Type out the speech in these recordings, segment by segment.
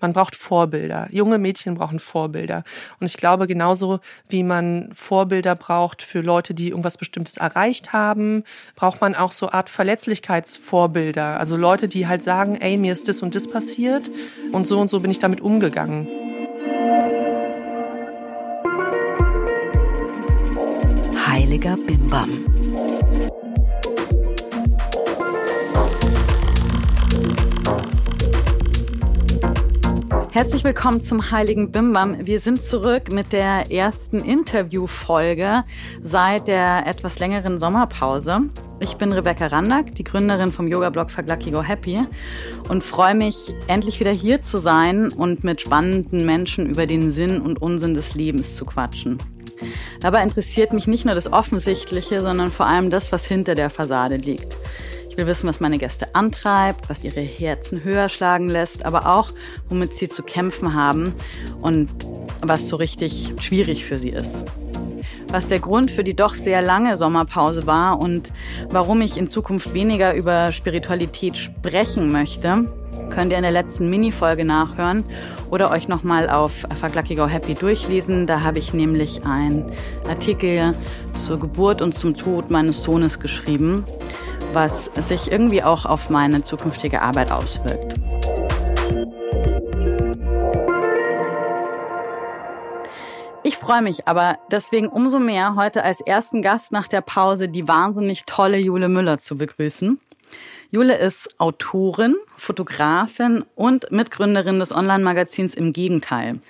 Man braucht Vorbilder. Junge Mädchen brauchen Vorbilder. Und ich glaube, genauso wie man Vorbilder braucht für Leute, die irgendwas Bestimmtes erreicht haben, braucht man auch so Art Verletzlichkeitsvorbilder. Also Leute, die halt sagen, ey, mir ist das und das passiert und so und so bin ich damit umgegangen. Heiliger Bimbam. Herzlich willkommen zum Heiligen Bimbam. Wir sind zurück mit der ersten Interviewfolge seit der etwas längeren Sommerpause. Ich bin Rebecca Randack, die Gründerin vom Yoga-Blog Fuck Lucky Go Happy und freue mich, endlich wieder hier zu sein und mit spannenden Menschen über den Sinn und Unsinn des Lebens zu quatschen. Dabei interessiert mich nicht nur das Offensichtliche, sondern vor allem das, was hinter der Fassade liegt will wissen, was meine Gäste antreibt, was ihre Herzen höher schlagen lässt, aber auch, womit sie zu kämpfen haben und was so richtig schwierig für sie ist. Was der Grund für die doch sehr lange Sommerpause war und warum ich in Zukunft weniger über Spiritualität sprechen möchte, könnt ihr in der letzten Mini-Folge nachhören oder euch nochmal auf Go Happy durchlesen. Da habe ich nämlich einen Artikel zur Geburt und zum Tod meines Sohnes geschrieben was sich irgendwie auch auf meine zukünftige Arbeit auswirkt. Ich freue mich aber deswegen umso mehr, heute als ersten Gast nach der Pause die wahnsinnig tolle Jule Müller zu begrüßen. Jule ist Autorin, Fotografin und Mitgründerin des Online-Magazins Im Gegenteil.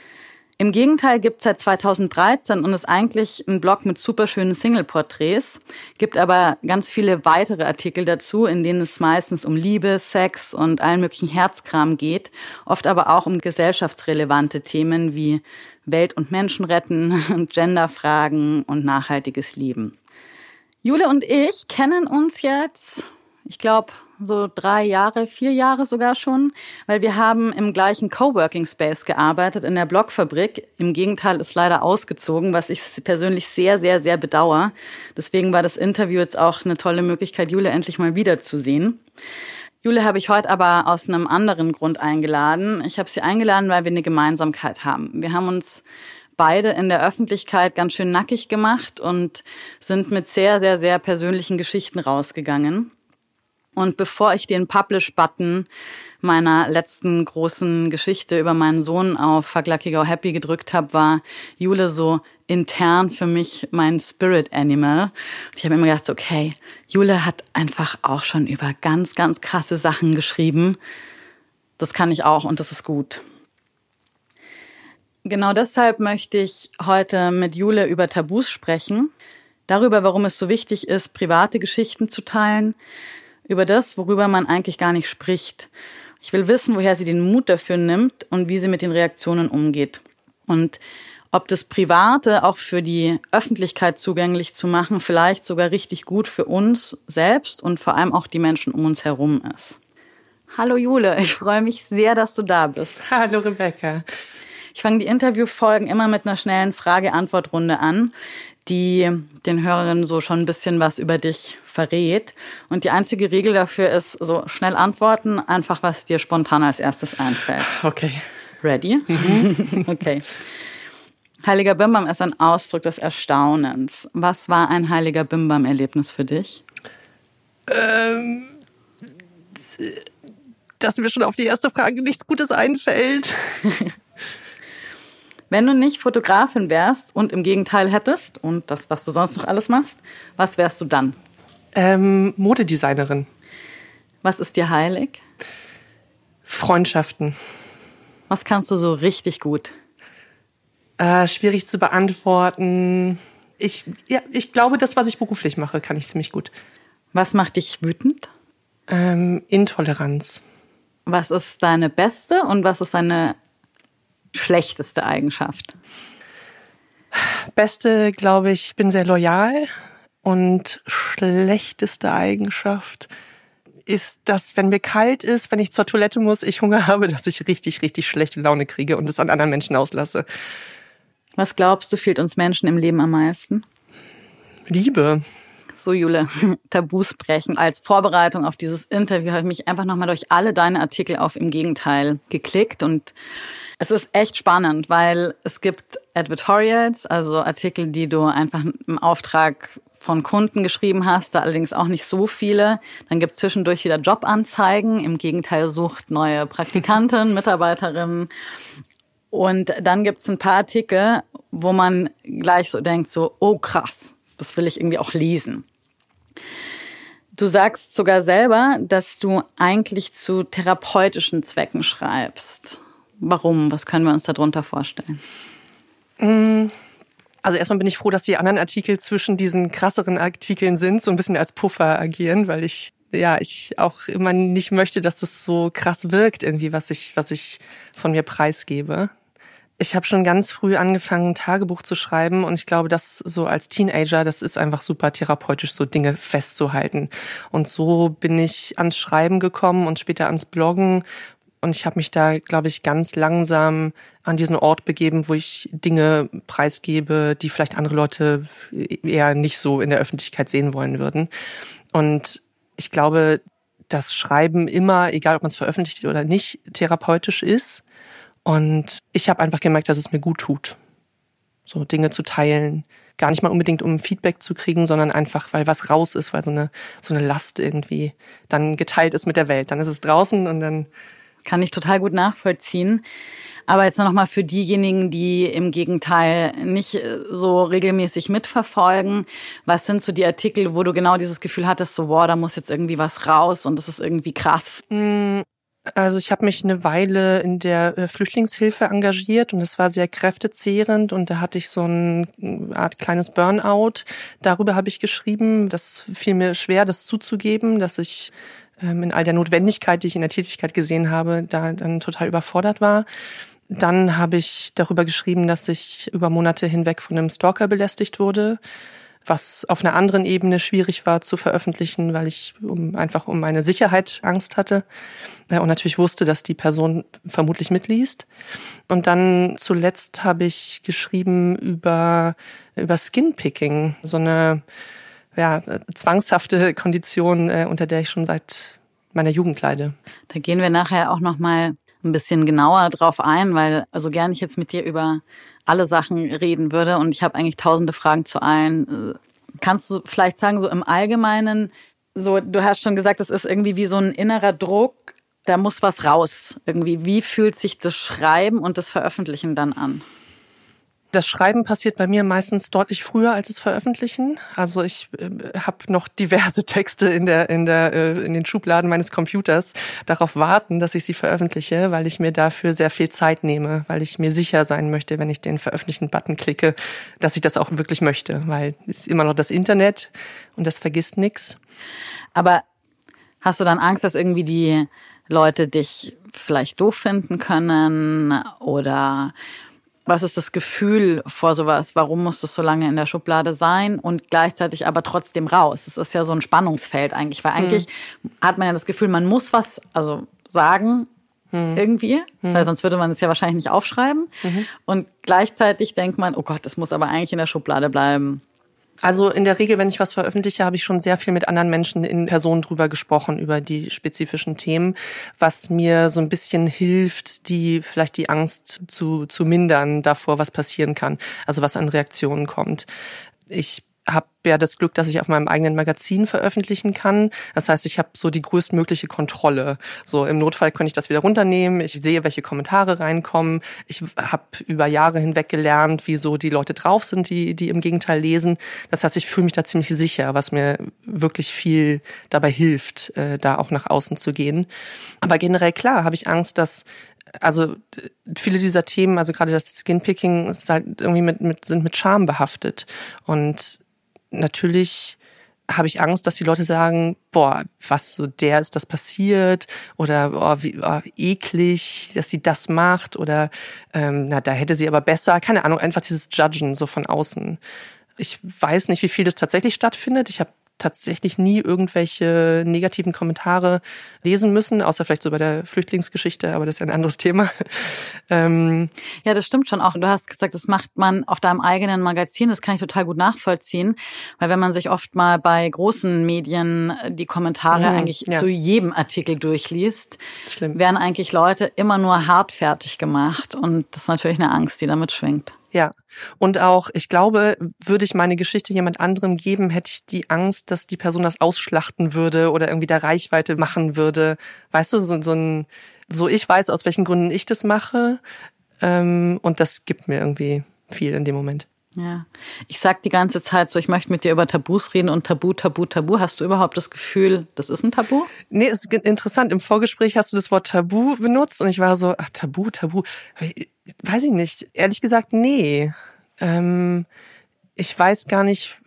Im Gegenteil gibt es seit 2013 und ist eigentlich ein Blog mit superschönen Single-Porträts, gibt aber ganz viele weitere Artikel dazu, in denen es meistens um Liebe, Sex und allen möglichen Herzkram geht, oft aber auch um gesellschaftsrelevante Themen wie Welt und Menschen retten, Genderfragen und nachhaltiges Leben. Jule und ich kennen uns jetzt, ich glaube, so drei Jahre, vier Jahre sogar schon, weil wir haben im gleichen Coworking Space gearbeitet, in der Blockfabrik. Im Gegenteil ist leider ausgezogen, was ich persönlich sehr, sehr, sehr bedauere. Deswegen war das Interview jetzt auch eine tolle Möglichkeit, Jule endlich mal wiederzusehen. Jule habe ich heute aber aus einem anderen Grund eingeladen. Ich habe sie eingeladen, weil wir eine Gemeinsamkeit haben. Wir haben uns beide in der Öffentlichkeit ganz schön nackig gemacht und sind mit sehr, sehr, sehr persönlichen Geschichten rausgegangen. Und bevor ich den Publish-Button meiner letzten großen Geschichte über meinen Sohn auf Go Happy gedrückt habe, war Jule so intern für mich mein Spirit Animal. Und ich habe immer gedacht, okay, Jule hat einfach auch schon über ganz, ganz krasse Sachen geschrieben. Das kann ich auch und das ist gut. Genau deshalb möchte ich heute mit Jule über Tabus sprechen, darüber, warum es so wichtig ist, private Geschichten zu teilen, über das, worüber man eigentlich gar nicht spricht. Ich will wissen, woher sie den Mut dafür nimmt und wie sie mit den Reaktionen umgeht. Und ob das Private auch für die Öffentlichkeit zugänglich zu machen, vielleicht sogar richtig gut für uns selbst und vor allem auch die Menschen um uns herum ist. Hallo Jule, ich freue mich sehr, dass du da bist. Hallo Rebecca. Ich fange die Interviewfolgen immer mit einer schnellen Frage-Antwort-Runde an die den Hörerinnen so schon ein bisschen was über dich verrät. Und die einzige Regel dafür ist so schnell antworten, einfach was dir spontan als erstes einfällt. Okay. Ready? Mhm. okay. Heiliger Bimbam ist ein Ausdruck des Erstaunens. Was war ein heiliger Bimbam-Erlebnis für dich? Ähm, dass mir schon auf die erste Frage nichts Gutes einfällt. Wenn du nicht Fotografin wärst und im Gegenteil hättest und das, was du sonst noch alles machst, was wärst du dann? Ähm, Modedesignerin. Was ist dir heilig? Freundschaften. Was kannst du so richtig gut? Äh, schwierig zu beantworten. Ich, ja, ich glaube, das, was ich beruflich mache, kann ich ziemlich gut. Was macht dich wütend? Ähm, Intoleranz. Was ist deine beste und was ist deine schlechteste Eigenschaft? Beste, glaube ich, bin sehr loyal. Und schlechteste Eigenschaft ist, dass wenn mir kalt ist, wenn ich zur Toilette muss, ich Hunger habe, dass ich richtig, richtig schlechte Laune kriege und es an anderen Menschen auslasse. Was glaubst du, fehlt uns Menschen im Leben am meisten? Liebe. So, Jule, Tabus brechen. Als Vorbereitung auf dieses Interview habe ich mich einfach nochmal durch alle deine Artikel auf Im Gegenteil geklickt und es ist echt spannend, weil es gibt Advertorials, also Artikel, die du einfach im Auftrag von Kunden geschrieben hast, da allerdings auch nicht so viele. Dann gibt es zwischendurch wieder Jobanzeigen. Im Gegenteil sucht neue Praktikanten, Mitarbeiterinnen. Und dann gibt es ein paar Artikel, wo man gleich so denkt, so, oh krass, das will ich irgendwie auch lesen. Du sagst sogar selber, dass du eigentlich zu therapeutischen Zwecken schreibst. Warum? Was können wir uns darunter vorstellen? Mm, also erstmal bin ich froh, dass die anderen Artikel zwischen diesen krasseren Artikeln sind, so ein bisschen als Puffer agieren, weil ich ja, ich auch immer nicht möchte, dass das so krass wirkt irgendwie, was ich was ich von mir preisgebe. Ich habe schon ganz früh angefangen, Tagebuch zu schreiben und ich glaube, dass so als Teenager, das ist einfach super therapeutisch, so Dinge festzuhalten. Und so bin ich ans Schreiben gekommen und später ans Bloggen. Und ich habe mich da, glaube ich, ganz langsam an diesen Ort begeben, wo ich Dinge preisgebe, die vielleicht andere Leute eher nicht so in der Öffentlichkeit sehen wollen würden. Und ich glaube, dass Schreiben immer, egal ob man es veröffentlicht oder nicht, therapeutisch ist und ich habe einfach gemerkt, dass es mir gut tut, so Dinge zu teilen. Gar nicht mal unbedingt, um Feedback zu kriegen, sondern einfach, weil was raus ist, weil so eine, so eine Last irgendwie dann geteilt ist mit der Welt. Dann ist es draußen und dann. Kann ich total gut nachvollziehen. Aber jetzt noch mal für diejenigen, die im Gegenteil nicht äh, so regelmäßig mitverfolgen. Was sind so die Artikel, wo du genau dieses Gefühl hattest, so, wow, da muss jetzt irgendwie was raus und das ist irgendwie krass? Mm, also ich habe mich eine Weile in der äh, Flüchtlingshilfe engagiert und es war sehr kräftezehrend und da hatte ich so eine Art kleines Burnout. Darüber habe ich geschrieben. Das fiel mir schwer, das zuzugeben, dass ich in all der Notwendigkeit, die ich in der Tätigkeit gesehen habe, da dann total überfordert war. Dann habe ich darüber geschrieben, dass ich über Monate hinweg von einem Stalker belästigt wurde was auf einer anderen Ebene schwierig war zu veröffentlichen, weil ich um, einfach um meine Sicherheit Angst hatte äh, und natürlich wusste, dass die Person vermutlich mitliest. Und dann zuletzt habe ich geschrieben über, über Skinpicking, so eine ja, zwangshafte Kondition, äh, unter der ich schon seit meiner Jugend leide. Da gehen wir nachher auch noch mal ein bisschen genauer drauf ein, weil also gerne ich jetzt mit dir über alle Sachen reden würde und ich habe eigentlich tausende Fragen zu allen. Kannst du vielleicht sagen, so im Allgemeinen, so du hast schon gesagt, das ist irgendwie wie so ein innerer Druck, da muss was raus. Irgendwie, wie fühlt sich das Schreiben und das Veröffentlichen dann an? Das Schreiben passiert bei mir meistens deutlich früher als das Veröffentlichen. Also ich äh, habe noch diverse Texte in der in der äh, in den Schubladen meines Computers darauf warten, dass ich sie veröffentliche, weil ich mir dafür sehr viel Zeit nehme, weil ich mir sicher sein möchte, wenn ich den veröffentlichen Button klicke, dass ich das auch wirklich möchte, weil es ist immer noch das Internet und das vergisst nichts. Aber hast du dann Angst, dass irgendwie die Leute dich vielleicht doof finden können oder was ist das Gefühl vor sowas? Warum muss das so lange in der Schublade sein und gleichzeitig aber trotzdem raus? Es ist ja so ein Spannungsfeld eigentlich, weil eigentlich hm. hat man ja das Gefühl, man muss was, also sagen hm. irgendwie, hm. weil sonst würde man es ja wahrscheinlich nicht aufschreiben. Mhm. Und gleichzeitig denkt man, oh Gott, das muss aber eigentlich in der Schublade bleiben. Also in der Regel, wenn ich was veröffentliche, habe ich schon sehr viel mit anderen Menschen in Person drüber gesprochen, über die spezifischen Themen, was mir so ein bisschen hilft, die vielleicht die Angst zu, zu mindern davor, was passieren kann, also was an Reaktionen kommt. Ich habe ja das Glück, dass ich auf meinem eigenen Magazin veröffentlichen kann. Das heißt, ich habe so die größtmögliche Kontrolle. So im Notfall kann ich das wieder runternehmen. Ich sehe, welche Kommentare reinkommen. Ich habe über Jahre hinweg gelernt, wie so die Leute drauf sind, die die im Gegenteil lesen. Das heißt, ich fühle mich da ziemlich sicher, was mir wirklich viel dabei hilft, äh, da auch nach außen zu gehen. Aber generell klar habe ich Angst, dass also viele dieser Themen, also gerade das Skinpicking, ist halt irgendwie mit, mit, sind mit Scham behaftet. Und natürlich habe ich Angst, dass die Leute sagen, boah, was so der ist das passiert oder oh, wie oh, eklig, dass sie das macht oder ähm, na da hätte sie aber besser, keine Ahnung, einfach dieses Judgen so von außen. Ich weiß nicht, wie viel das tatsächlich stattfindet. Ich habe tatsächlich nie irgendwelche negativen Kommentare lesen müssen, außer vielleicht so bei der Flüchtlingsgeschichte, aber das ist ja ein anderes Thema. ähm, ja, das stimmt schon auch. Du hast gesagt, das macht man auf deinem eigenen Magazin. Das kann ich total gut nachvollziehen, weil wenn man sich oft mal bei großen Medien die Kommentare mhm, eigentlich ja. zu jedem Artikel durchliest, Schlimm. werden eigentlich Leute immer nur hartfertig gemacht und das ist natürlich eine Angst, die damit schwingt. Ja. Und auch, ich glaube, würde ich meine Geschichte jemand anderem geben, hätte ich die Angst, dass die Person das ausschlachten würde oder irgendwie der Reichweite machen würde. Weißt du, so, so ein, so ich weiß, aus welchen Gründen ich das mache. Ähm, und das gibt mir irgendwie viel in dem Moment. Ja, ich sag die ganze Zeit so, ich möchte mit dir über Tabus reden und Tabu, Tabu, Tabu. Hast du überhaupt das Gefühl, das ist ein Tabu? Nee, ist interessant. Im Vorgespräch hast du das Wort Tabu benutzt und ich war so, ach, Tabu, Tabu weiß ich nicht. Ehrlich gesagt, nee. Ähm, ich weiß gar nicht.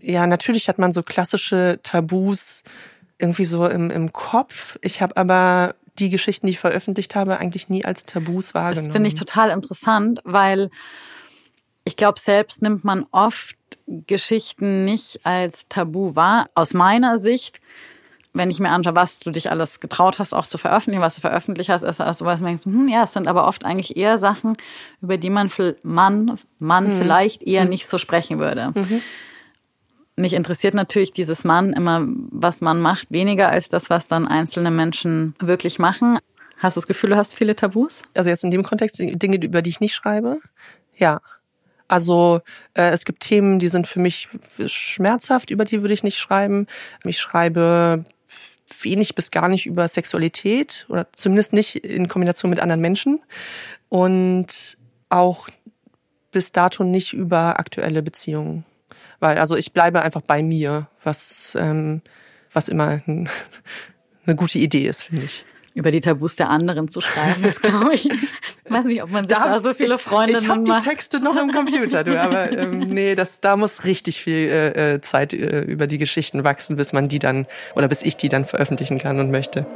Ja, natürlich hat man so klassische Tabus irgendwie so im, im Kopf. Ich habe aber die Geschichten, die ich veröffentlicht habe, eigentlich nie als Tabus wahrgenommen. Das finde ich total interessant, weil ich glaube, selbst nimmt man oft Geschichten nicht als Tabu wahr. Aus meiner Sicht wenn ich mir anschaue, was du dich alles getraut hast, auch zu veröffentlichen, was du veröffentlicht hast, ist also was denkst, hm, ja, es sind aber oft eigentlich eher Sachen, über die man Mann, Mann mhm. vielleicht eher mhm. nicht so sprechen würde. Mhm. Mich interessiert natürlich dieses Mann immer, was man macht, weniger als das, was dann einzelne Menschen wirklich machen. Hast du das Gefühl, du hast viele Tabus? Also jetzt in dem Kontext Dinge, über die ich nicht schreibe? Ja. Also äh, es gibt Themen, die sind für mich schmerzhaft, über die würde ich nicht schreiben. Ich schreibe wenig bis gar nicht über Sexualität oder zumindest nicht in Kombination mit anderen Menschen und auch bis dato nicht über aktuelle Beziehungen. Weil, also ich bleibe einfach bei mir, was, ähm, was immer ein, eine gute Idee ist, finde ich über die Tabus der anderen zu schreiben. Das glaube ich. ich weiß nicht, ob man sich da so viele Freunde Ich, ich habe die Texte noch im Computer, du, aber ähm, nee, das da muss richtig viel äh, äh, Zeit äh, über die Geschichten wachsen, bis man die dann oder bis ich die dann veröffentlichen kann und möchte.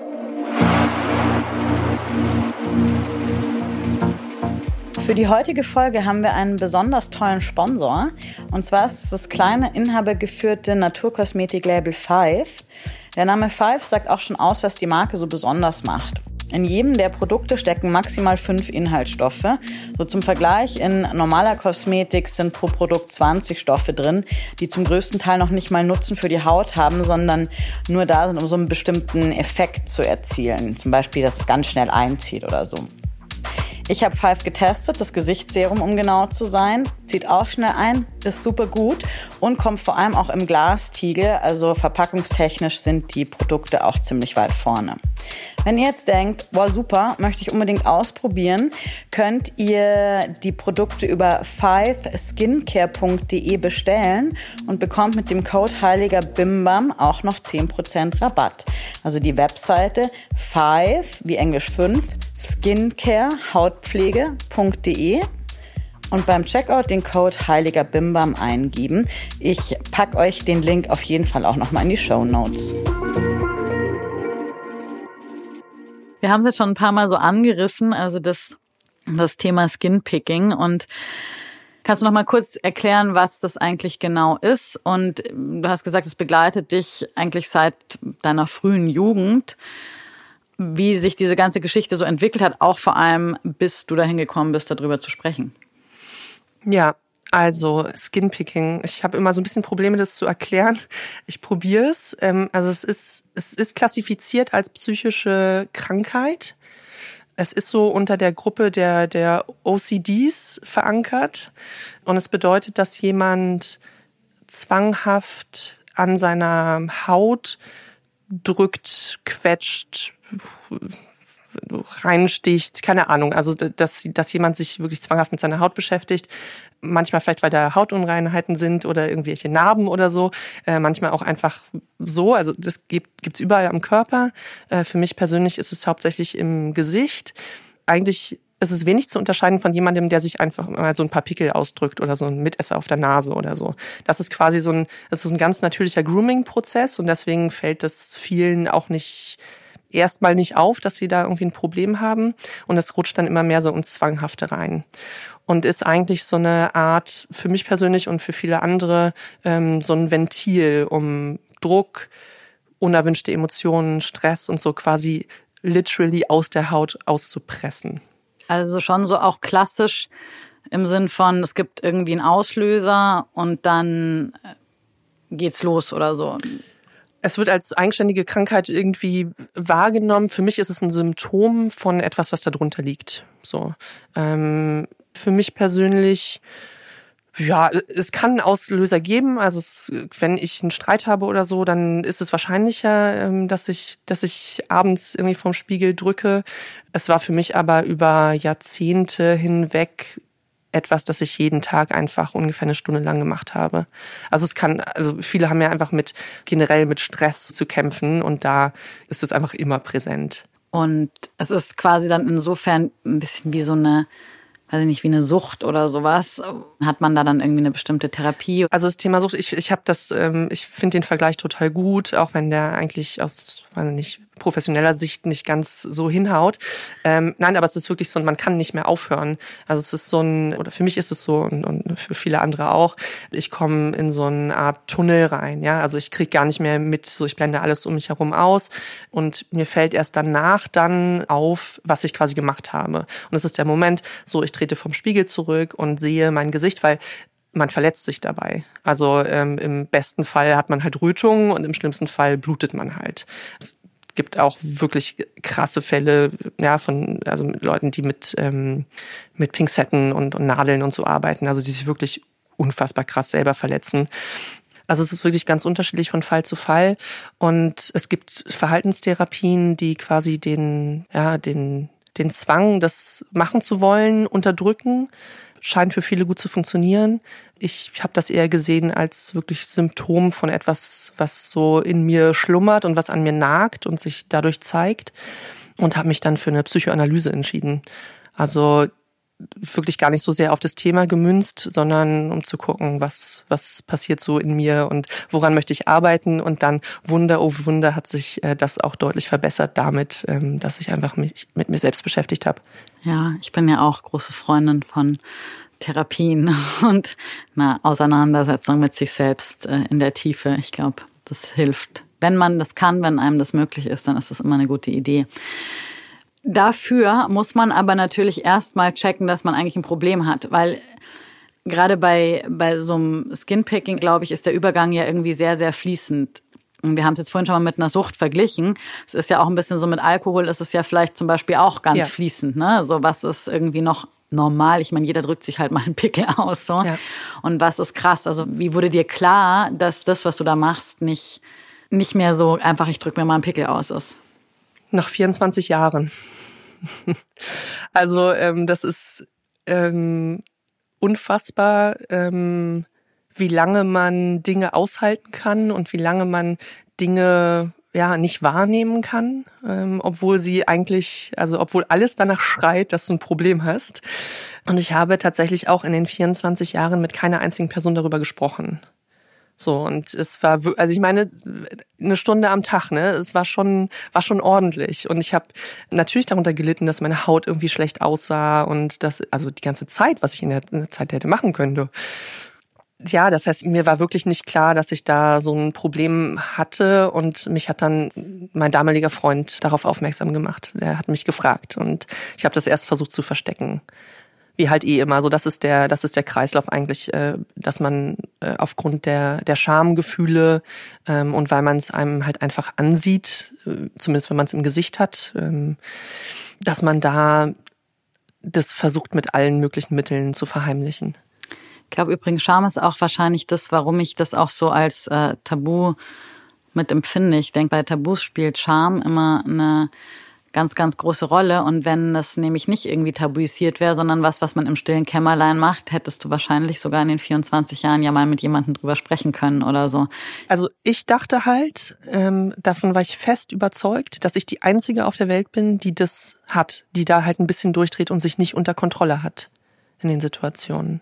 Für die heutige Folge haben wir einen besonders tollen Sponsor. Und zwar ist es das kleine inhabergeführte Naturkosmetik-Label Five. Der Name Five sagt auch schon aus, was die Marke so besonders macht. In jedem der Produkte stecken maximal fünf Inhaltsstoffe. So zum Vergleich, in normaler Kosmetik sind pro Produkt 20 Stoffe drin, die zum größten Teil noch nicht mal Nutzen für die Haut haben, sondern nur da sind, um so einen bestimmten Effekt zu erzielen. Zum Beispiel, dass es ganz schnell einzieht oder so. Ich habe Five getestet, das Gesichtsserum, um genau zu sein. Zieht auch schnell ein, ist super gut und kommt vor allem auch im Glastiegel. Also verpackungstechnisch sind die Produkte auch ziemlich weit vorne. Wenn ihr jetzt denkt, boah super, möchte ich unbedingt ausprobieren, könnt ihr die Produkte über fiveskincare.de bestellen und bekommt mit dem Code Heiliger Bimbam auch noch 10% Rabatt. Also die Webseite 5, wie Englisch 5, skincarehautpflege.de und beim Checkout den Code Heiliger Bimbam eingeben. Ich packe euch den Link auf jeden Fall auch nochmal in die Show Notes. Wir haben es jetzt schon ein paar Mal so angerissen, also das, das Thema Skinpicking und Kannst du noch mal kurz erklären, was das eigentlich genau ist? Und du hast gesagt, es begleitet dich eigentlich seit deiner frühen Jugend wie sich diese ganze Geschichte so entwickelt hat, auch vor allem bis du dahin gekommen bist, darüber zu sprechen. Ja, also Skinpicking. Ich habe immer so ein bisschen Probleme, das zu erklären. Ich probiere es. Ähm, also es ist, es ist klassifiziert als psychische Krankheit. Es ist so unter der Gruppe der, der OCDs verankert. Und es bedeutet, dass jemand zwanghaft an seiner Haut drückt, quetscht, reinsticht, keine Ahnung. Also dass, dass jemand sich wirklich zwanghaft mit seiner Haut beschäftigt. Manchmal vielleicht, weil da Hautunreinheiten sind oder irgendwelche Narben oder so. Äh, manchmal auch einfach so. Also das gibt gibt's überall am Körper. Äh, für mich persönlich ist es hauptsächlich im Gesicht. Eigentlich ist es wenig zu unterscheiden von jemandem, der sich einfach mal so ein paar Pickel ausdrückt oder so ein Mitesser auf der Nase oder so. Das ist quasi so ein, das ist ein ganz natürlicher Grooming-Prozess und deswegen fällt das vielen auch nicht erstmal nicht auf, dass sie da irgendwie ein Problem haben und es rutscht dann immer mehr so ins Zwanghafte rein und ist eigentlich so eine Art für mich persönlich und für viele andere ähm, so ein Ventil, um Druck, unerwünschte Emotionen, Stress und so quasi literally aus der Haut auszupressen. Also schon so auch klassisch im Sinn von, es gibt irgendwie einen Auslöser und dann äh, geht's los oder so. Es wird als eigenständige Krankheit irgendwie wahrgenommen. Für mich ist es ein Symptom von etwas, was darunter liegt. So, ähm, für mich persönlich ja, es kann einen Auslöser geben. Also es, wenn ich einen Streit habe oder so, dann ist es wahrscheinlicher, ähm, dass ich, dass ich abends irgendwie vorm Spiegel drücke. Es war für mich aber über Jahrzehnte hinweg etwas, das ich jeden Tag einfach ungefähr eine Stunde lang gemacht habe. Also es kann, also viele haben ja einfach mit generell mit Stress zu kämpfen und da ist es einfach immer präsent. Und es ist quasi dann insofern ein bisschen wie so eine weiß ich nicht, wie eine Sucht oder sowas. Hat man da dann irgendwie eine bestimmte Therapie? Also das Thema Sucht, ich, ich habe das, ähm, ich finde den Vergleich total gut, auch wenn der eigentlich aus, weiß ich nicht, professioneller Sicht nicht ganz so hinhaut. Ähm, nein, aber es ist wirklich so, man kann nicht mehr aufhören. Also es ist so ein, oder für mich ist es so und, und für viele andere auch, ich komme in so eine Art Tunnel rein. Ja, Also ich kriege gar nicht mehr mit, so ich blende alles um mich herum aus und mir fällt erst danach dann auf, was ich quasi gemacht habe. Und es ist der Moment, so ich trete vom Spiegel zurück und sehe mein Gesicht, weil man verletzt sich dabei. Also ähm, im besten Fall hat man halt Rötungen und im schlimmsten Fall blutet man halt gibt auch wirklich krasse Fälle, ja, von also mit Leuten, die mit ähm, mit Pinzetten und, und Nadeln und so arbeiten, also die sich wirklich unfassbar krass selber verletzen. Also es ist wirklich ganz unterschiedlich von Fall zu Fall und es gibt Verhaltenstherapien, die quasi den ja den den Zwang, das machen zu wollen, unterdrücken scheint für viele gut zu funktionieren. Ich habe das eher gesehen als wirklich Symptom von etwas, was so in mir schlummert und was an mir nagt und sich dadurch zeigt und habe mich dann für eine Psychoanalyse entschieden. Also wirklich gar nicht so sehr auf das Thema gemünzt, sondern um zu gucken, was, was passiert so in mir und woran möchte ich arbeiten. Und dann Wunder, oh Wunder, hat sich äh, das auch deutlich verbessert damit, ähm, dass ich einfach mich mit mir selbst beschäftigt habe. Ja, ich bin ja auch große Freundin von Therapien und einer Auseinandersetzung mit sich selbst äh, in der Tiefe. Ich glaube, das hilft. Wenn man das kann, wenn einem das möglich ist, dann ist das immer eine gute Idee. Dafür muss man aber natürlich erstmal checken, dass man eigentlich ein Problem hat, weil gerade bei, bei so einem Skinpicking, glaube ich, ist der Übergang ja irgendwie sehr, sehr fließend. Und wir haben es jetzt vorhin schon mal mit einer Sucht verglichen. Es ist ja auch ein bisschen so mit Alkohol, ist es ja vielleicht zum Beispiel auch ganz ja. fließend. Ne? So was ist irgendwie noch normal. Ich meine, jeder drückt sich halt mal einen Pickel aus. So. Ja. Und was ist krass? Also wie wurde dir klar, dass das, was du da machst, nicht, nicht mehr so einfach, ich drücke mir mal einen Pickel aus ist? Nach 24 Jahren. also ähm, das ist ähm, unfassbar, ähm, wie lange man Dinge aushalten kann und wie lange man Dinge ja nicht wahrnehmen kann, ähm, obwohl sie eigentlich, also obwohl alles danach schreit, dass du ein Problem hast. Und ich habe tatsächlich auch in den 24 Jahren mit keiner einzigen Person darüber gesprochen. So und es war also ich meine eine Stunde am Tag, ne? Es war schon war schon ordentlich und ich habe natürlich darunter gelitten, dass meine Haut irgendwie schlecht aussah und das also die ganze Zeit, was ich in der Zeit hätte machen können. Ja, das heißt, mir war wirklich nicht klar, dass ich da so ein Problem hatte und mich hat dann mein damaliger Freund darauf aufmerksam gemacht. Er hat mich gefragt und ich habe das erst versucht zu verstecken. Wie halt eh immer, so das ist der, das ist der Kreislauf eigentlich, äh, dass man äh, aufgrund der der Schamgefühle ähm, und weil man es einem halt einfach ansieht, äh, zumindest wenn man es im Gesicht hat, ähm, dass man da das versucht mit allen möglichen Mitteln zu verheimlichen. Ich glaube übrigens, Scham ist auch wahrscheinlich das, warum ich das auch so als äh, Tabu mit empfinde. Ich denke, bei Tabus spielt Scham immer eine ganz, ganz große Rolle. Und wenn das nämlich nicht irgendwie tabuisiert wäre, sondern was, was man im stillen Kämmerlein macht, hättest du wahrscheinlich sogar in den 24 Jahren ja mal mit jemandem drüber sprechen können oder so. Also ich dachte halt, ähm, davon war ich fest überzeugt, dass ich die Einzige auf der Welt bin, die das hat, die da halt ein bisschen durchdreht und sich nicht unter Kontrolle hat. in den Situationen.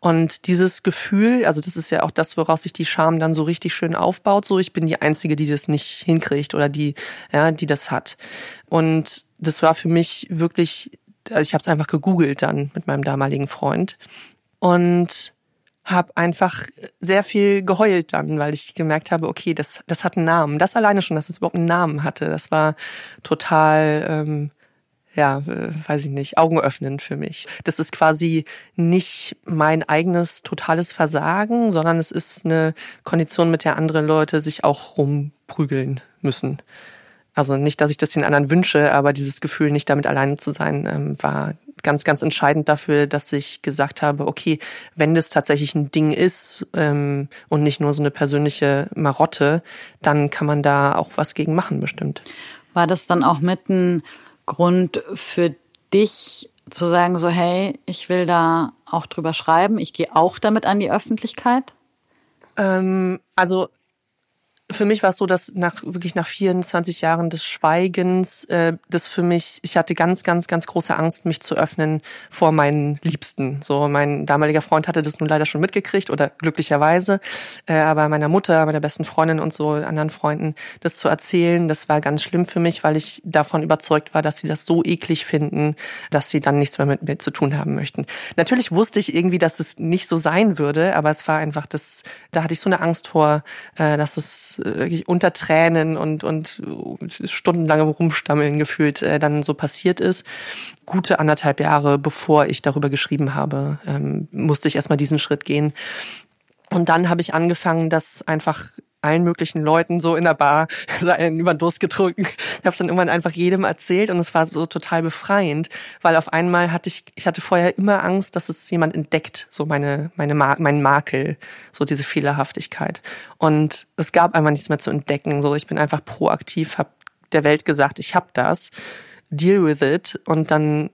Und dieses Gefühl, also das ist ja auch das, woraus sich die Scham dann so richtig schön aufbaut. So, ich bin die Einzige, die das nicht hinkriegt oder die, ja, die das hat. Und das war für mich wirklich, also ich habe es einfach gegoogelt dann mit meinem damaligen Freund und habe einfach sehr viel geheult dann, weil ich gemerkt habe, okay, das, das hat einen Namen. Das alleine schon, dass es überhaupt einen Namen hatte, das war total ähm, ja, weiß ich nicht, augenöffnend für mich. Das ist quasi nicht mein eigenes totales Versagen, sondern es ist eine Kondition, mit der andere Leute sich auch rumprügeln müssen. Also nicht, dass ich das den anderen wünsche, aber dieses Gefühl, nicht damit alleine zu sein, ähm, war ganz, ganz entscheidend dafür, dass ich gesagt habe, okay, wenn das tatsächlich ein Ding ist ähm, und nicht nur so eine persönliche Marotte, dann kann man da auch was gegen machen, bestimmt. War das dann auch mitten Grund für dich zu sagen, so hey, ich will da auch drüber schreiben, ich gehe auch damit an die Öffentlichkeit? Ähm, also für mich war es so, dass nach wirklich nach 24 Jahren des Schweigens, äh, das für mich, ich hatte ganz, ganz, ganz große Angst, mich zu öffnen vor meinen Liebsten. So, mein damaliger Freund hatte das nun leider schon mitgekriegt oder glücklicherweise, äh, aber meiner Mutter, meiner besten Freundin und so anderen Freunden das zu erzählen, das war ganz schlimm für mich, weil ich davon überzeugt war, dass sie das so eklig finden, dass sie dann nichts mehr mit mir zu tun haben möchten. Natürlich wusste ich irgendwie, dass es nicht so sein würde, aber es war einfach das, da hatte ich so eine Angst vor, äh, dass es wirklich unter Tränen und, und stundenlangem Rumstammeln gefühlt äh, dann so passiert ist. Gute anderthalb Jahre, bevor ich darüber geschrieben habe, ähm, musste ich erstmal diesen Schritt gehen. Und dann habe ich angefangen, das einfach allen möglichen Leuten so in der Bar über den Durst getrunken. Ich habe es dann irgendwann einfach jedem erzählt und es war so total befreiend, weil auf einmal hatte ich, ich hatte vorher immer Angst, dass es jemand entdeckt, so meine, meine, mein Makel, so diese Fehlerhaftigkeit. Und es gab einfach nichts mehr zu entdecken. So, ich bin einfach proaktiv, habe der Welt gesagt, ich habe das, deal with it und dann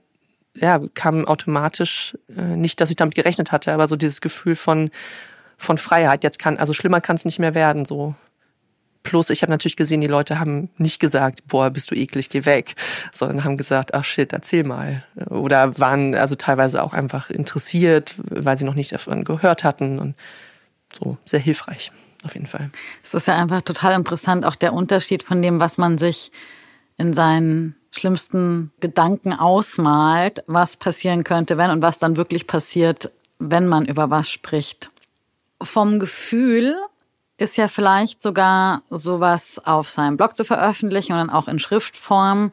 ja, kam automatisch, äh, nicht, dass ich damit gerechnet hatte, aber so dieses Gefühl von, von Freiheit. Jetzt kann, also schlimmer kann es nicht mehr werden, so. Plus, ich habe natürlich gesehen, die Leute haben nicht gesagt, boah, bist du eklig, geh weg, sondern haben gesagt, ach shit, erzähl mal. Oder waren also teilweise auch einfach interessiert, weil sie noch nicht davon gehört hatten und so sehr hilfreich, auf jeden Fall. Es ist ja einfach total interessant, auch der Unterschied von dem, was man sich in seinen schlimmsten Gedanken ausmalt, was passieren könnte, wenn und was dann wirklich passiert, wenn man über was spricht vom Gefühl ist ja vielleicht sogar sowas auf seinem Blog zu veröffentlichen und dann auch in Schriftform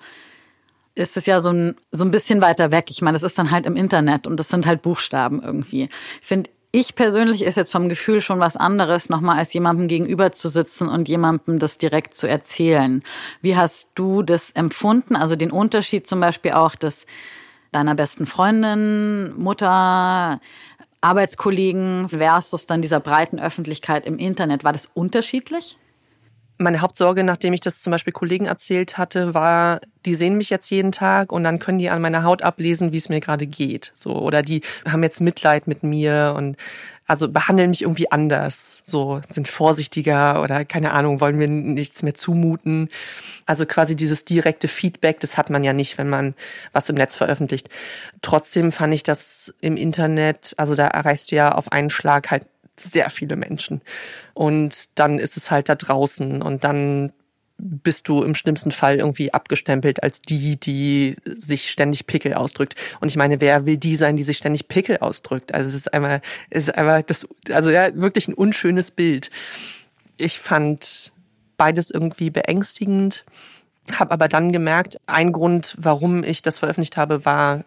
ist es ja so ein, so ein bisschen weiter weg. Ich meine, das ist dann halt im Internet und das sind halt Buchstaben irgendwie. Finde, ich persönlich ist jetzt vom Gefühl schon was anderes, nochmal als jemandem gegenüber zu sitzen und jemandem das direkt zu erzählen. Wie hast du das empfunden? Also den Unterschied zum Beispiel auch, dass deiner besten Freundin, Mutter, Arbeitskollegen versus dann dieser breiten Öffentlichkeit im Internet. War das unterschiedlich? Meine Hauptsorge, nachdem ich das zum Beispiel Kollegen erzählt hatte, war, die sehen mich jetzt jeden Tag und dann können die an meiner Haut ablesen, wie es mir gerade geht. So, oder die haben jetzt Mitleid mit mir und also behandeln mich irgendwie anders, so sind vorsichtiger oder keine Ahnung, wollen mir nichts mehr zumuten. Also quasi dieses direkte Feedback, das hat man ja nicht, wenn man was im Netz veröffentlicht. Trotzdem fand ich das im Internet, also da erreichst du ja auf einen Schlag halt sehr viele Menschen. Und dann ist es halt da draußen und dann bist du im schlimmsten Fall irgendwie abgestempelt als die, die sich ständig Pickel ausdrückt. Und ich meine, wer will die sein, die sich ständig Pickel ausdrückt? Also es ist einmal, es ist einmal das, also ja, wirklich ein unschönes Bild. Ich fand beides irgendwie beängstigend, habe aber dann gemerkt, ein Grund, warum ich das veröffentlicht habe, war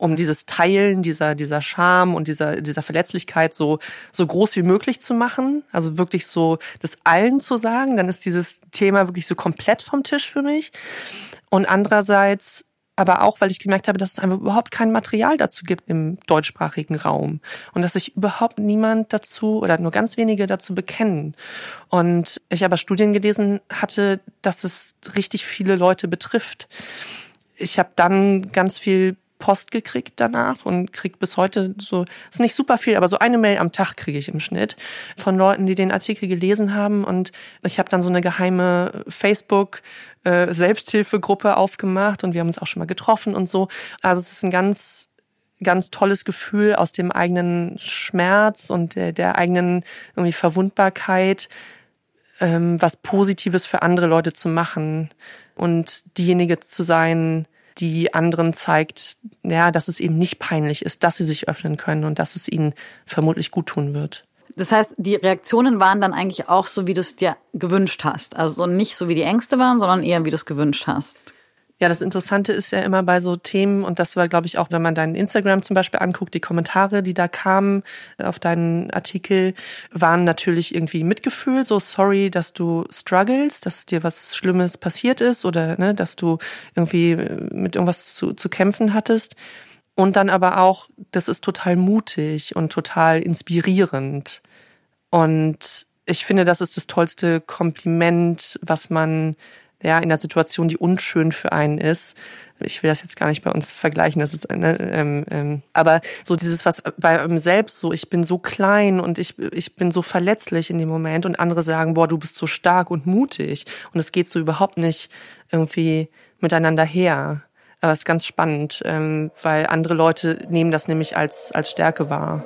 um dieses Teilen dieser, dieser Scham und dieser, dieser Verletzlichkeit so, so groß wie möglich zu machen. Also wirklich so das allen zu sagen. Dann ist dieses Thema wirklich so komplett vom Tisch für mich. Und andererseits aber auch, weil ich gemerkt habe, dass es einfach überhaupt kein Material dazu gibt im deutschsprachigen Raum und dass sich überhaupt niemand dazu oder nur ganz wenige dazu bekennen. Und ich aber Studien gelesen hatte, dass es richtig viele Leute betrifft. Ich habe dann ganz viel Post gekriegt danach und krieg bis heute so, ist nicht super viel, aber so eine Mail am Tag kriege ich im Schnitt von Leuten, die den Artikel gelesen haben und ich habe dann so eine geheime Facebook äh, Selbsthilfegruppe aufgemacht und wir haben uns auch schon mal getroffen und so. Also es ist ein ganz ganz tolles Gefühl aus dem eigenen Schmerz und der, der eigenen irgendwie Verwundbarkeit, ähm, was Positives für andere Leute zu machen und diejenige zu sein, die anderen zeigt, ja, dass es eben nicht peinlich ist, dass sie sich öffnen können und dass es ihnen vermutlich gut tun wird. Das heißt, die Reaktionen waren dann eigentlich auch so, wie du es dir gewünscht hast. Also nicht so, wie die Ängste waren, sondern eher, wie du es gewünscht hast. Ja, das Interessante ist ja immer bei so Themen, und das war, glaube ich, auch, wenn man deinen Instagram zum Beispiel anguckt, die Kommentare, die da kamen auf deinen Artikel, waren natürlich irgendwie Mitgefühl, so sorry, dass du struggles, dass dir was Schlimmes passiert ist oder ne, dass du irgendwie mit irgendwas zu, zu kämpfen hattest. Und dann aber auch, das ist total mutig und total inspirierend. Und ich finde, das ist das tollste Kompliment, was man ja in der Situation, die unschön für einen ist. Ich will das jetzt gar nicht bei uns vergleichen, das ist ne, ähm, ähm, aber so dieses was bei einem selbst so, ich bin so klein und ich ich bin so verletzlich in dem Moment und andere sagen, boah, du bist so stark und mutig und es geht so überhaupt nicht irgendwie miteinander her. Aber es ist ganz spannend, ähm, weil andere Leute nehmen das nämlich als als Stärke wahr.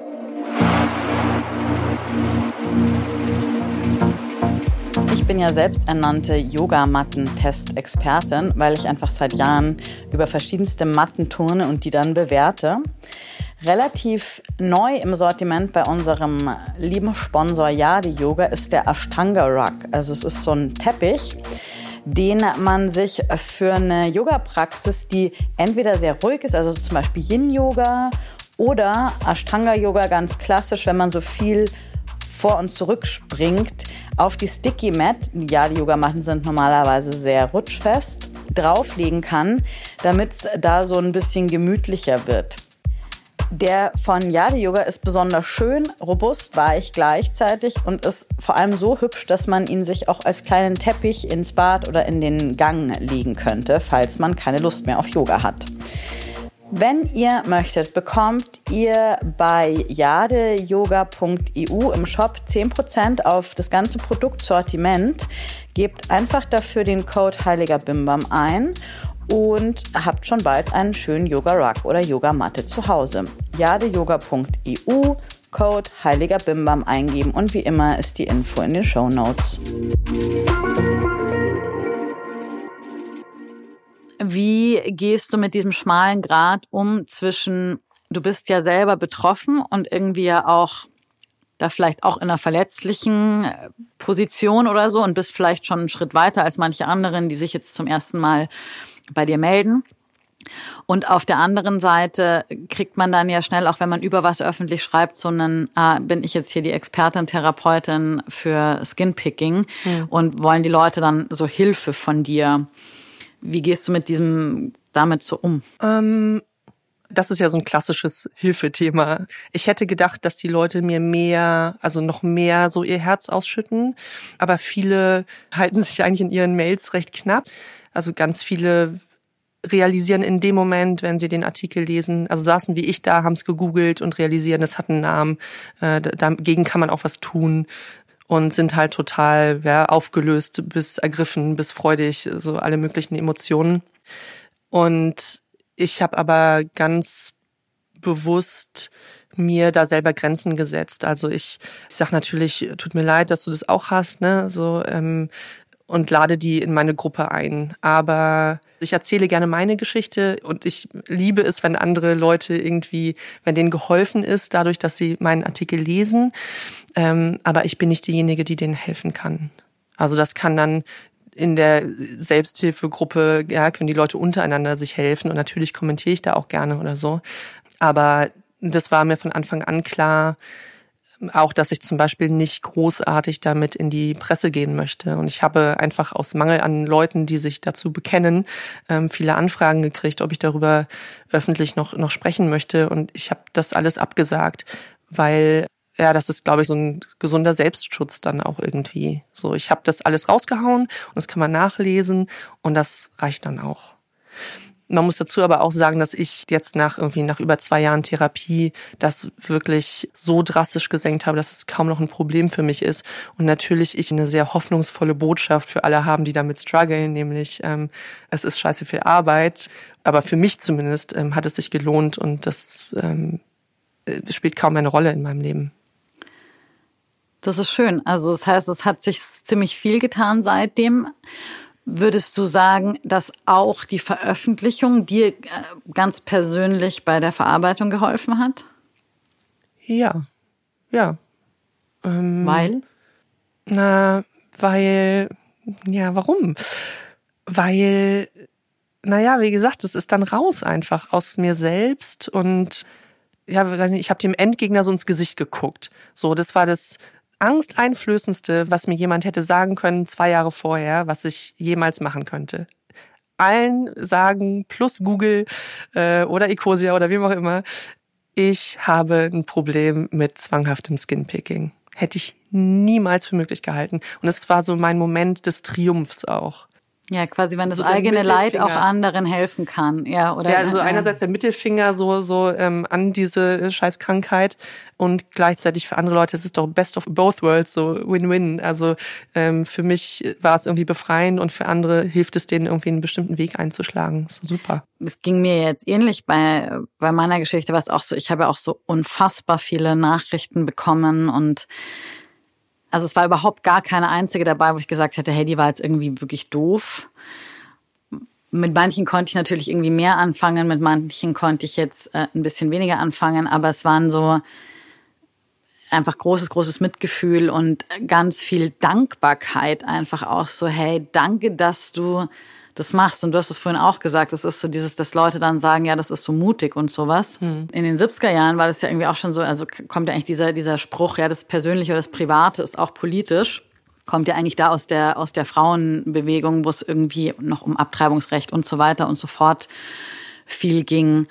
Ich bin ja selbsternannte Yogamatten-Test-Expertin, weil ich einfach seit Jahren über verschiedenste Matten turne und die dann bewerte. Relativ neu im Sortiment bei unserem lieben Sponsor Yadi Yoga ist der Ashtanga Rug. Also es ist so ein Teppich, den man sich für eine Yoga-Praxis, die entweder sehr ruhig ist, also zum Beispiel Yin-Yoga oder Ashtanga-Yoga ganz klassisch, wenn man so viel vor und zurück springt, auf die Sticky Mat, ja, die Yogamatten sind normalerweise sehr rutschfest, drauflegen kann, damit es da so ein bisschen gemütlicher wird. Der von Yadi Yoga ist besonders schön, robust, weich gleichzeitig und ist vor allem so hübsch, dass man ihn sich auch als kleinen Teppich ins Bad oder in den Gang legen könnte, falls man keine Lust mehr auf Yoga hat. Wenn ihr möchtet, bekommt ihr bei jadeyoga.eu im Shop 10% auf das ganze Produktsortiment. Gebt einfach dafür den Code Heiliger Bimbam ein und habt schon bald einen schönen Yoga Rug oder Yogamatte zu Hause. jadeyoga.eu Code Heiliger Bimbam eingeben und wie immer ist die Info in den Show Notes. Wie gehst du mit diesem schmalen Grad um zwischen, du bist ja selber betroffen und irgendwie ja auch da vielleicht auch in einer verletzlichen äh, Position oder so und bist vielleicht schon einen Schritt weiter als manche anderen, die sich jetzt zum ersten Mal bei dir melden. Und auf der anderen Seite kriegt man dann ja schnell, auch wenn man über was öffentlich schreibt, so einen, äh, bin ich jetzt hier die Expertin, Therapeutin für Skinpicking mhm. und wollen die Leute dann so Hilfe von dir. Wie gehst du mit diesem damit so um? Ähm, das ist ja so ein klassisches Hilfethema. Ich hätte gedacht, dass die Leute mir mehr, also noch mehr so ihr Herz ausschütten. Aber viele halten sich eigentlich in ihren Mails recht knapp. Also ganz viele realisieren in dem Moment, wenn sie den Artikel lesen, also saßen wie ich da, haben es gegoogelt und realisieren, es hat einen Namen, äh, dagegen kann man auch was tun und sind halt total ja, aufgelöst bis ergriffen, bis freudig, so alle möglichen Emotionen. Und ich habe aber ganz bewusst mir da selber Grenzen gesetzt. Also ich, ich sag natürlich, tut mir leid, dass du das auch hast, ne? So ähm, und lade die in meine Gruppe ein. Aber ich erzähle gerne meine Geschichte und ich liebe es, wenn andere Leute irgendwie, wenn denen geholfen ist, dadurch, dass sie meinen Artikel lesen. Ähm, aber ich bin nicht diejenige, die denen helfen kann. Also das kann dann in der Selbsthilfegruppe, ja, können die Leute untereinander sich helfen und natürlich kommentiere ich da auch gerne oder so. Aber das war mir von Anfang an klar, auch, dass ich zum Beispiel nicht großartig damit in die Presse gehen möchte. Und ich habe einfach aus Mangel an Leuten, die sich dazu bekennen, ähm, viele Anfragen gekriegt, ob ich darüber öffentlich noch, noch sprechen möchte. Und ich habe das alles abgesagt, weil ja, das ist, glaube ich, so ein gesunder Selbstschutz dann auch irgendwie. So, ich habe das alles rausgehauen und das kann man nachlesen und das reicht dann auch. Man muss dazu aber auch sagen, dass ich jetzt nach irgendwie nach über zwei Jahren Therapie das wirklich so drastisch gesenkt habe, dass es kaum noch ein Problem für mich ist. Und natürlich ich eine sehr hoffnungsvolle Botschaft für alle haben, die damit strugglen, nämlich ähm, es ist scheiße viel Arbeit, aber für mich zumindest ähm, hat es sich gelohnt und das ähm, äh, spielt kaum eine Rolle in meinem Leben. Das ist schön. Also das heißt, es hat sich ziemlich viel getan seitdem. Würdest du sagen, dass auch die Veröffentlichung dir äh, ganz persönlich bei der Verarbeitung geholfen hat? Ja, ja. Ähm, weil? Na, weil, ja, warum? Weil, naja, wie gesagt, es ist dann raus einfach aus mir selbst und ja, ich habe dem Endgegner so ins Gesicht geguckt. So, das war das angsteinflößendste, was mir jemand hätte sagen können zwei Jahre vorher, was ich jemals machen könnte. Allen sagen, plus Google äh, oder Ecosia oder wem auch immer, ich habe ein Problem mit zwanghaftem Skinpicking. Hätte ich niemals für möglich gehalten. Und es war so mein Moment des Triumphs auch. Ja, quasi, wenn das so eigene Leid auch anderen helfen kann, ja, oder? Ja, also einerseits der Mittelfinger so so ähm, an diese Scheißkrankheit und gleichzeitig für andere Leute ist es doch best of both worlds, so Win-Win. Also ähm, für mich war es irgendwie befreiend und für andere hilft es denen irgendwie einen bestimmten Weg einzuschlagen. So super. Es ging mir jetzt ähnlich bei bei meiner Geschichte, was auch so, ich habe auch so unfassbar viele Nachrichten bekommen und also es war überhaupt gar keine einzige dabei, wo ich gesagt hätte, hey, die war jetzt irgendwie wirklich doof. Mit manchen konnte ich natürlich irgendwie mehr anfangen, mit manchen konnte ich jetzt äh, ein bisschen weniger anfangen, aber es waren so einfach großes, großes Mitgefühl und ganz viel Dankbarkeit einfach auch so, hey, danke, dass du das machst. Und du hast es vorhin auch gesagt, das ist so dieses, dass Leute dann sagen, ja, das ist so mutig und sowas. Hm. In den 70er Jahren war das ja irgendwie auch schon so, also kommt ja eigentlich dieser, dieser Spruch, ja, das Persönliche oder das Private ist auch politisch. Kommt ja eigentlich da aus der, aus der Frauenbewegung, wo es irgendwie noch um Abtreibungsrecht und so weiter und so fort viel ging.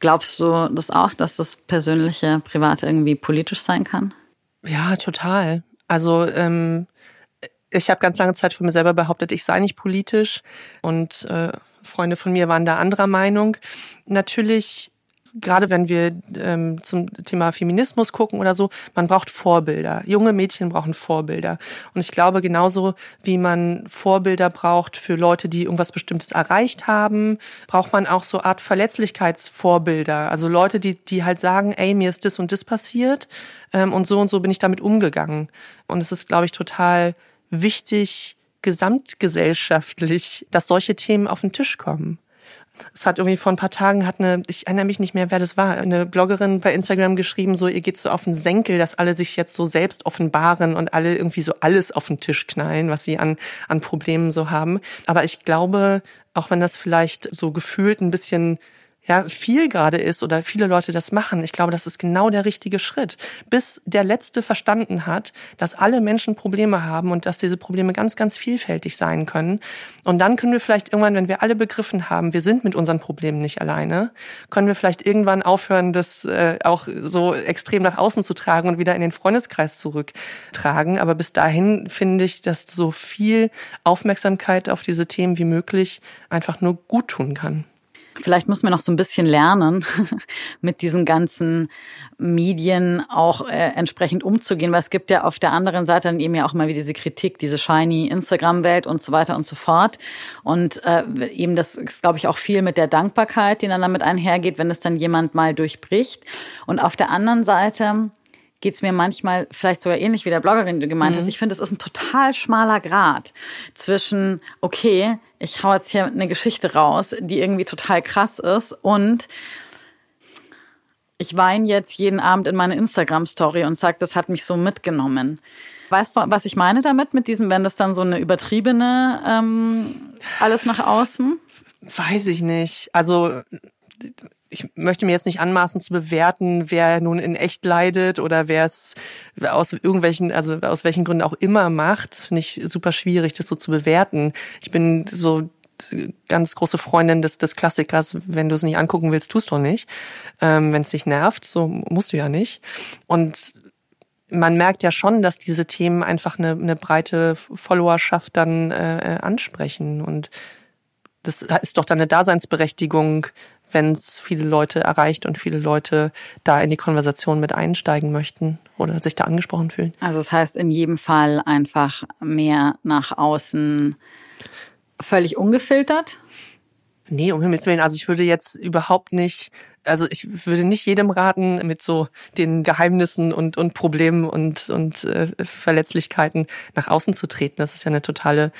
Glaubst du das auch, dass das persönliche, private irgendwie politisch sein kann? Ja, total. Also ähm, ich habe ganz lange Zeit von mir selber behauptet, ich sei nicht politisch und äh, Freunde von mir waren da anderer Meinung. Natürlich gerade wenn wir ähm, zum Thema Feminismus gucken oder so, man braucht Vorbilder. Junge Mädchen brauchen Vorbilder. Und ich glaube, genauso wie man Vorbilder braucht für Leute, die irgendwas Bestimmtes erreicht haben, braucht man auch so Art Verletzlichkeitsvorbilder. Also Leute, die, die halt sagen, ey, mir ist das und das passiert ähm, und so und so bin ich damit umgegangen. Und es ist, glaube ich, total wichtig gesamtgesellschaftlich, dass solche Themen auf den Tisch kommen. Es hat irgendwie vor ein paar Tagen hat eine, ich erinnere mich nicht mehr, wer das war, eine Bloggerin bei Instagram geschrieben, so ihr geht so auf den Senkel, dass alle sich jetzt so selbst offenbaren und alle irgendwie so alles auf den Tisch knallen, was sie an, an Problemen so haben. Aber ich glaube, auch wenn das vielleicht so gefühlt ein bisschen ja, viel gerade ist oder viele Leute das machen. Ich glaube, das ist genau der richtige Schritt. Bis der Letzte verstanden hat, dass alle Menschen Probleme haben und dass diese Probleme ganz, ganz vielfältig sein können. Und dann können wir vielleicht irgendwann, wenn wir alle begriffen haben, wir sind mit unseren Problemen nicht alleine, können wir vielleicht irgendwann aufhören, das äh, auch so extrem nach außen zu tragen und wieder in den Freundeskreis zurücktragen. Aber bis dahin finde ich, dass so viel Aufmerksamkeit auf diese Themen wie möglich einfach nur gut tun kann. Vielleicht müssen wir noch so ein bisschen lernen, mit diesen ganzen Medien auch äh, entsprechend umzugehen, weil es gibt ja auf der anderen Seite dann eben ja auch mal wieder diese Kritik, diese shiny Instagram-Welt und so weiter und so fort. Und äh, eben das ist, glaube ich, auch viel mit der Dankbarkeit, die dann damit einhergeht, wenn es dann jemand mal durchbricht. Und auf der anderen Seite geht's mir manchmal vielleicht sogar ähnlich wie der Bloggerin, die du gemeint mhm. hast. Ich finde, es ist ein total schmaler Grad zwischen, okay, ich hau jetzt hier eine Geschichte raus, die irgendwie total krass ist und ich weine jetzt jeden Abend in meine Instagram-Story und sage, das hat mich so mitgenommen. Weißt du, was ich meine damit, mit diesem, wenn das dann so eine übertriebene ähm, alles nach außen? Weiß ich nicht. Also ich möchte mir jetzt nicht anmaßen zu bewerten, wer nun in echt leidet oder wer es aus irgendwelchen, also aus welchen Gründen auch immer macht. Finde ich super schwierig, das so zu bewerten. Ich bin so ganz große Freundin des, des Klassikers, wenn du es nicht angucken willst, tust du nicht. Ähm, wenn es dich nervt, so musst du ja nicht. Und man merkt ja schon, dass diese Themen einfach eine, eine breite Followerschaft dann äh, ansprechen. Und das ist doch dann eine Daseinsberechtigung, wenn es viele Leute erreicht und viele Leute da in die Konversation mit einsteigen möchten oder sich da angesprochen fühlen. Also das heißt in jedem Fall einfach mehr nach außen völlig ungefiltert? Nee, um Himmels Willen. Also ich würde jetzt überhaupt nicht also ich würde nicht jedem raten, mit so den Geheimnissen und, und Problemen und, und äh, Verletzlichkeiten nach außen zu treten. Das ist ja eine totale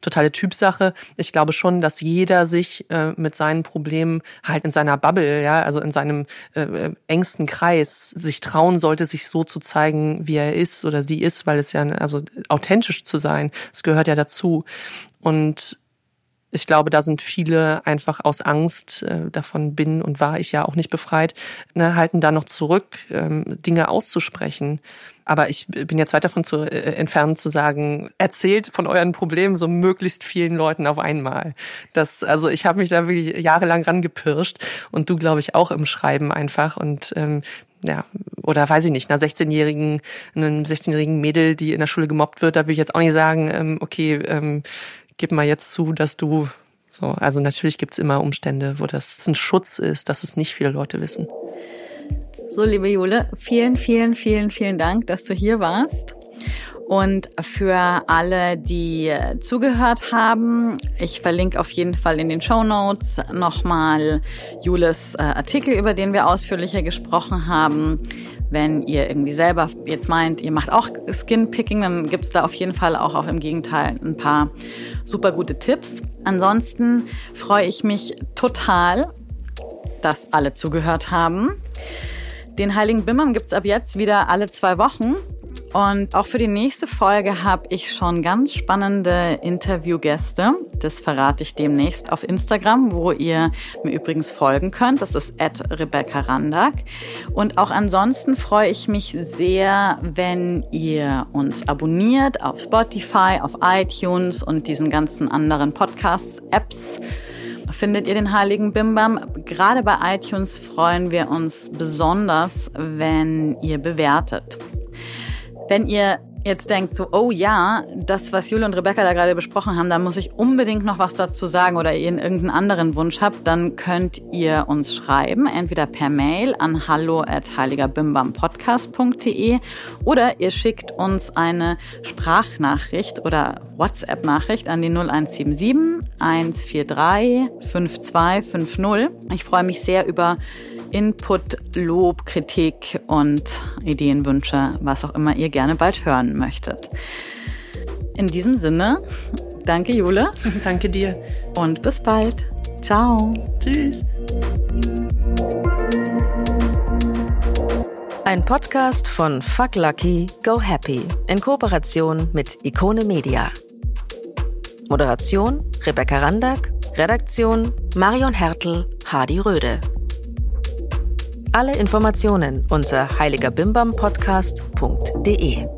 totale Typsache. Ich glaube schon, dass jeder sich äh, mit seinen Problemen halt in seiner Bubble, ja, also in seinem äh, äh, engsten Kreis sich trauen sollte, sich so zu zeigen, wie er ist oder sie ist, weil es ja, also authentisch zu sein, es gehört ja dazu. Und ich glaube, da sind viele einfach aus Angst, äh, davon bin und war ich ja auch nicht befreit, ne, halten da noch zurück, ähm, Dinge auszusprechen. Aber ich bin jetzt weit davon zu äh, entfernt zu sagen, erzählt von euren Problemen so möglichst vielen Leuten auf einmal. Das, also ich habe mich da wirklich jahrelang rangepirscht und du, glaube ich, auch im Schreiben einfach. Und ähm, ja, oder weiß ich nicht, einer 16-jährigen, einem 16-jährigen Mädel, die in der Schule gemobbt wird, da will ich jetzt auch nicht sagen, ähm, okay, ähm, gib mal jetzt zu, dass du so, also natürlich gibt's immer Umstände, wo das ein Schutz ist, dass es nicht viele Leute wissen. So, liebe Jule, vielen, vielen, vielen, vielen Dank, dass du hier warst. Und für alle, die zugehört haben, ich verlinke auf jeden Fall in den Show Notes nochmal Jules äh, Artikel, über den wir ausführlicher gesprochen haben. Wenn ihr irgendwie selber jetzt meint, ihr macht auch Skinpicking, dann gibt's da auf jeden Fall auch, auch im Gegenteil ein paar super gute Tipps. Ansonsten freue ich mich total, dass alle zugehört haben. Den Heiligen Bimmern gibt's ab jetzt wieder alle zwei Wochen. Und auch für die nächste Folge habe ich schon ganz spannende Interviewgäste. Das verrate ich demnächst auf Instagram, wo ihr mir übrigens folgen könnt. Das ist at Rebecca Randak. Und auch ansonsten freue ich mich sehr, wenn ihr uns abonniert auf Spotify, auf iTunes und diesen ganzen anderen Podcasts-Apps findet ihr den heiligen Bimbam. Gerade bei iTunes freuen wir uns besonders, wenn ihr bewertet. Wenn ihr jetzt denkt so, oh ja, das, was Julia und Rebecca da gerade besprochen haben, da muss ich unbedingt noch was dazu sagen oder ihr irgendeinen anderen Wunsch habt, dann könnt ihr uns schreiben, entweder per Mail an hallo at heiligerbimbampodcast.de oder ihr schickt uns eine Sprachnachricht oder WhatsApp-Nachricht an die 0177 143 5250. Ich freue mich sehr über Input, Lob, Kritik und Ideenwünsche, was auch immer ihr gerne bald hören möchtet. In diesem Sinne, danke Jule. Danke dir. Und bis bald. Ciao. Tschüss. Ein Podcast von Fuck Lucky, Go Happy in Kooperation mit Ikone Media. Moderation Rebecca Randack, Redaktion Marion Hertel, Hadi Röde. Alle Informationen unter heiligerbimbampodcast.de.